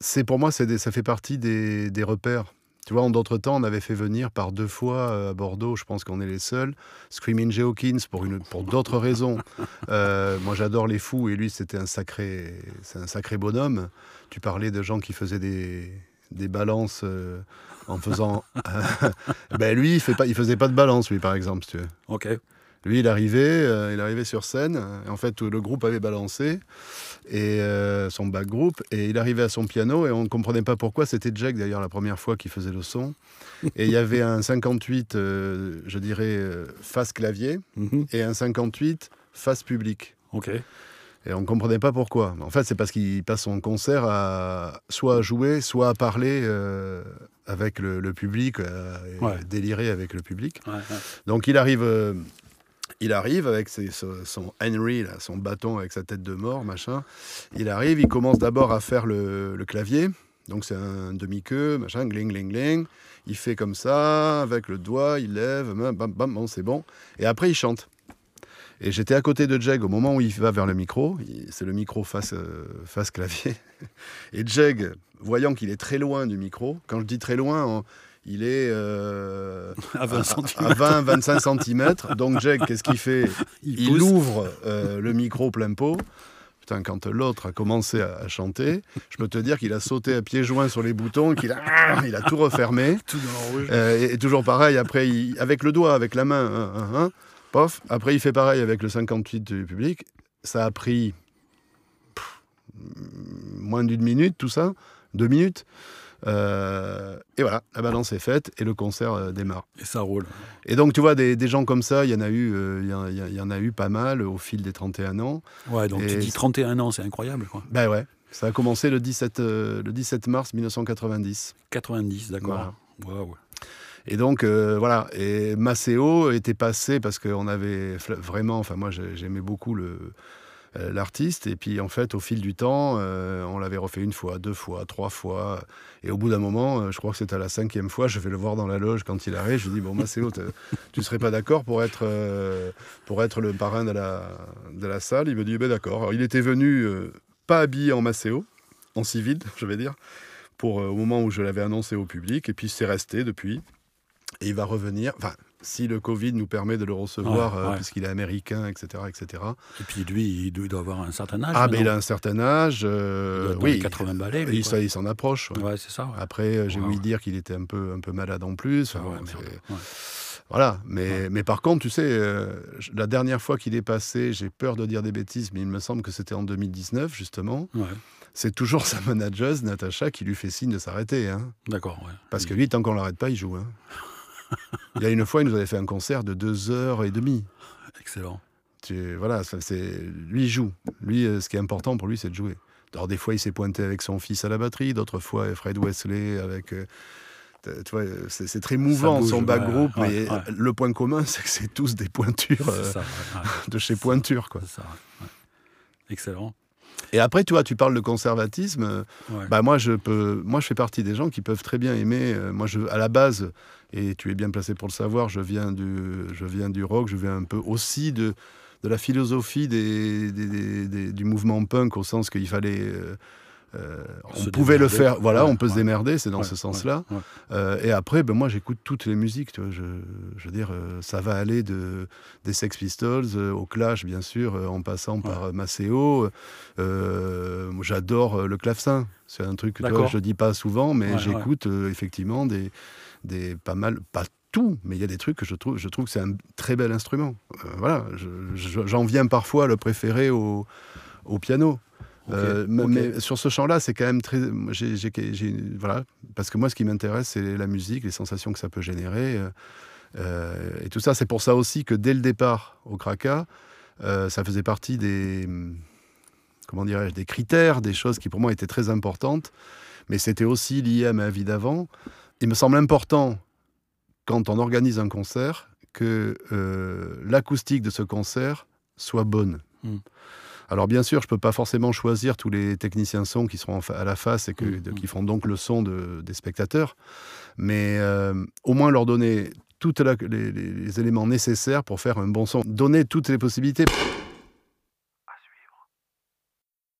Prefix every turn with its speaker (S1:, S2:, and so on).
S1: C'est pour moi, des- ça fait partie des, des repères. Tu vois, en d'autres temps, on avait fait venir par deux fois euh, à Bordeaux, je pense qu'on est les seuls, Screaming Jay Hawkins pour, une, pour d'autres raisons. Euh, moi, j'adore les fous et lui, c'était un sacré, c'est un sacré bonhomme. Tu parlais de gens qui faisaient des, des balances euh, en faisant. ben lui, il fait pas, il faisait pas de balance, lui, par exemple, si tu veux.
S2: Ok.
S1: Lui, il arrivait, euh, il arrivait sur scène. et en fait, tout le groupe avait balancé et euh, son back group, et il arrivait à son piano et on ne comprenait pas pourquoi. C'était Jack d'ailleurs la première fois qui faisait le son. Et il y avait un 58, euh, je dirais face clavier,
S2: Mhm.
S1: et un 58 face public.
S2: Ok.
S1: Et on ne comprenait pas pourquoi. En fait, c'est parce qu'il passe son concert à soit à jouer, soit à parler euh, avec le, le public, euh,
S2: Ouais.
S1: délirer avec le public.
S2: Ouais, ouais.
S1: Donc il arrive, euh, il arrive avec son, Henry, son bâton avec sa tête de mort, machin. Il arrive, il commence d'abord à faire le, clavier. Donc c'est un demi-queue, machin, gling, gling, gling. Il fait comme ça, avec le doigt, il lève, bam, bam, bon, c'est bon. Et après il chante. Et j'étais à côté de Jeg au moment où il va vers le micro. C'est le micro face, euh, face clavier. Et Jeg, voyant qu'il est très loin du micro, quand je dis très loin, il est euh,
S2: À 20
S1: à,
S2: centimètres.
S1: 20-25 cm. Donc Jeg, qu'est-ce qu'il fait
S2: Il
S1: ouvre euh, le micro plein pot. Putain, quand l'autre a commencé à, à chanter, je peux te dire qu'il a sauté à pieds joints sur les boutons, qu'il a, il a tout refermé.
S2: Tout dans le rouge.
S1: Euh, et, et toujours pareil, après, il- avec le doigt, avec la main, hein, hein, hein, pof. Après, il fait pareil avec le 58 du public. Ça a pris pff, moins d'une minute, tout ça, deux minutes. Euh, et voilà, la balance est faite et le concert euh, démarre.
S2: Et ça roule.
S1: Et donc, tu vois, des, des gens comme ça, il y en a eu, euh, il y en- il y, il y en a eu pas mal au fil des 31 ans.
S2: Ouais, donc tu dis
S1: c'est-
S2: 31 ans, c'est incroyable, quoi.
S1: Ben ouais, ça a commencé le 17, euh, le 17 mars 1990.
S2: 90, d'accord. Waouh.
S1: Et donc, euh, voilà. Et Maceo était passé parce qu'on avait vraiment, enfin, moi, j'ai- j'aimais beaucoup le. Euh, l'artiste. Et puis en fait au fil du temps euh, on l'avait refait une fois deux fois trois fois. Et au bout d'un moment euh, je crois que c'était à la cinquième fois je vais le voir dans la loge quand il arrive. Je lui dis bon Maceo t'es- tu serais pas d'accord pour être pour être le parrain de la de la salle? Il me dit ben d'accord. Il était venu pas habillé en Maceo en civil je vais dire pour au moment où je l'avais annoncé au public. Et puis c'est resté depuis. Et il va revenir. Enfin, si le Covid nous permet de le recevoir,
S2: Ouais,
S1: euh,
S2: ouais.
S1: puisqu'il est américain, etc., etc.
S2: Et puis lui, il doit, il avoir un certain âge.
S1: Ah, mais il a un certain âge.
S2: Il
S1: euh,
S2: dans
S1: oui,
S2: les 80 balais. lui,
S1: il, il s'en approche. ouais.
S2: C'est ça.
S1: Après, euh, j'ai ouï dire qu'il était un peu, un peu malade en plus. Enfin. Voilà, mais, mais par contre, tu sais, euh, la dernière fois qu'il est passé, j'ai peur de dire des bêtises, mais il me semble que c'était en 2019, justement.
S2: Ouais,
S1: C'est toujours sa manageuse, Natacha, qui lui fait signe de s'arrêter. Hein.
S2: D'accord. ouais.
S1: Parce que lui, tant qu'on l'arrête pas, il joue. Hein. Il y a une fois, il nous avait fait un concert de deux heures et demie.
S2: Excellent.
S1: Tu, voilà, c'est, lui, il joue. Lui, euh, ce qui est important pour lui, c'est de jouer. Alors, des fois, il s'est pointé avec son fils à la batterie, d'autres fois, Fred Wesley avec. euh, tu vois, c'est, très mouvant
S2: bouge,
S1: son back
S2: ouais,
S1: group,
S2: ouais,
S1: mais
S2: ouais.
S1: le point commun, c'est que c'est tous des pointures euh,
S2: ça.
S1: de chez Pointure. Quoi.
S2: Ça. Excellent.
S1: Et après, tu vois, tu parles de conservatisme.
S2: Ouais.
S1: Bah moi je peux, moi je fais partie des gens qui peuvent très bien aimer. euh, moi je, à la base, et tu es bien placé pour le savoir, je viens du, je viens du rock, je viens un peu aussi de, de la philosophie des, des- des- des- du mouvement punk au sens qu'il fallait, euh, euh, on pouvait le faire. Voilà,
S2: Ouais,
S1: on peut se démerder, c'est dans
S2: Ouais,
S1: ce sens-là. Euh, et après, ben moi j'écoute toutes les musiques. Tu vois, je, je veux dire, euh, ça va aller de des Sex Pistols au Clash, bien sûr, en passant par Maceo. J'adore le clavecin. C'est un truc que je dis pas souvent, mais j'écoute effectivement des, des pas mal, pas tout, mais il y a des trucs que je trouve, je trouve que c'est un très bel instrument. Voilà, je- je- j'en viens parfois à le préférer au, au piano. Euh. Mais sur ce champ-là, c'est quand même très. voilà, parce que moi, ce qui m'intéresse, c'est la musique, les sensations que ça peut générer. euh, euh, et tout ça, c'est pour ça aussi que dès le départ au Kraka, euh, ça faisait partie des. Comment dirais-je Des critères, des choses qui pour moi étaient très importantes. Mais c'était aussi lié à ma vie d'avant. Il me semble important, quand on organise un concert, que l'acoustique de ce concert soit bonne.
S2: Mm.
S1: Alors bien sûr, je ne peux pas forcément choisir tous les techniciens son qui seront à la face et que,
S2: Mm,
S1: de-
S2: mm.
S1: qui font donc le son de- des spectateurs, mais euh, au moins leur donner tous les, les éléments nécessaires pour faire un bon son. Donner toutes les possibilités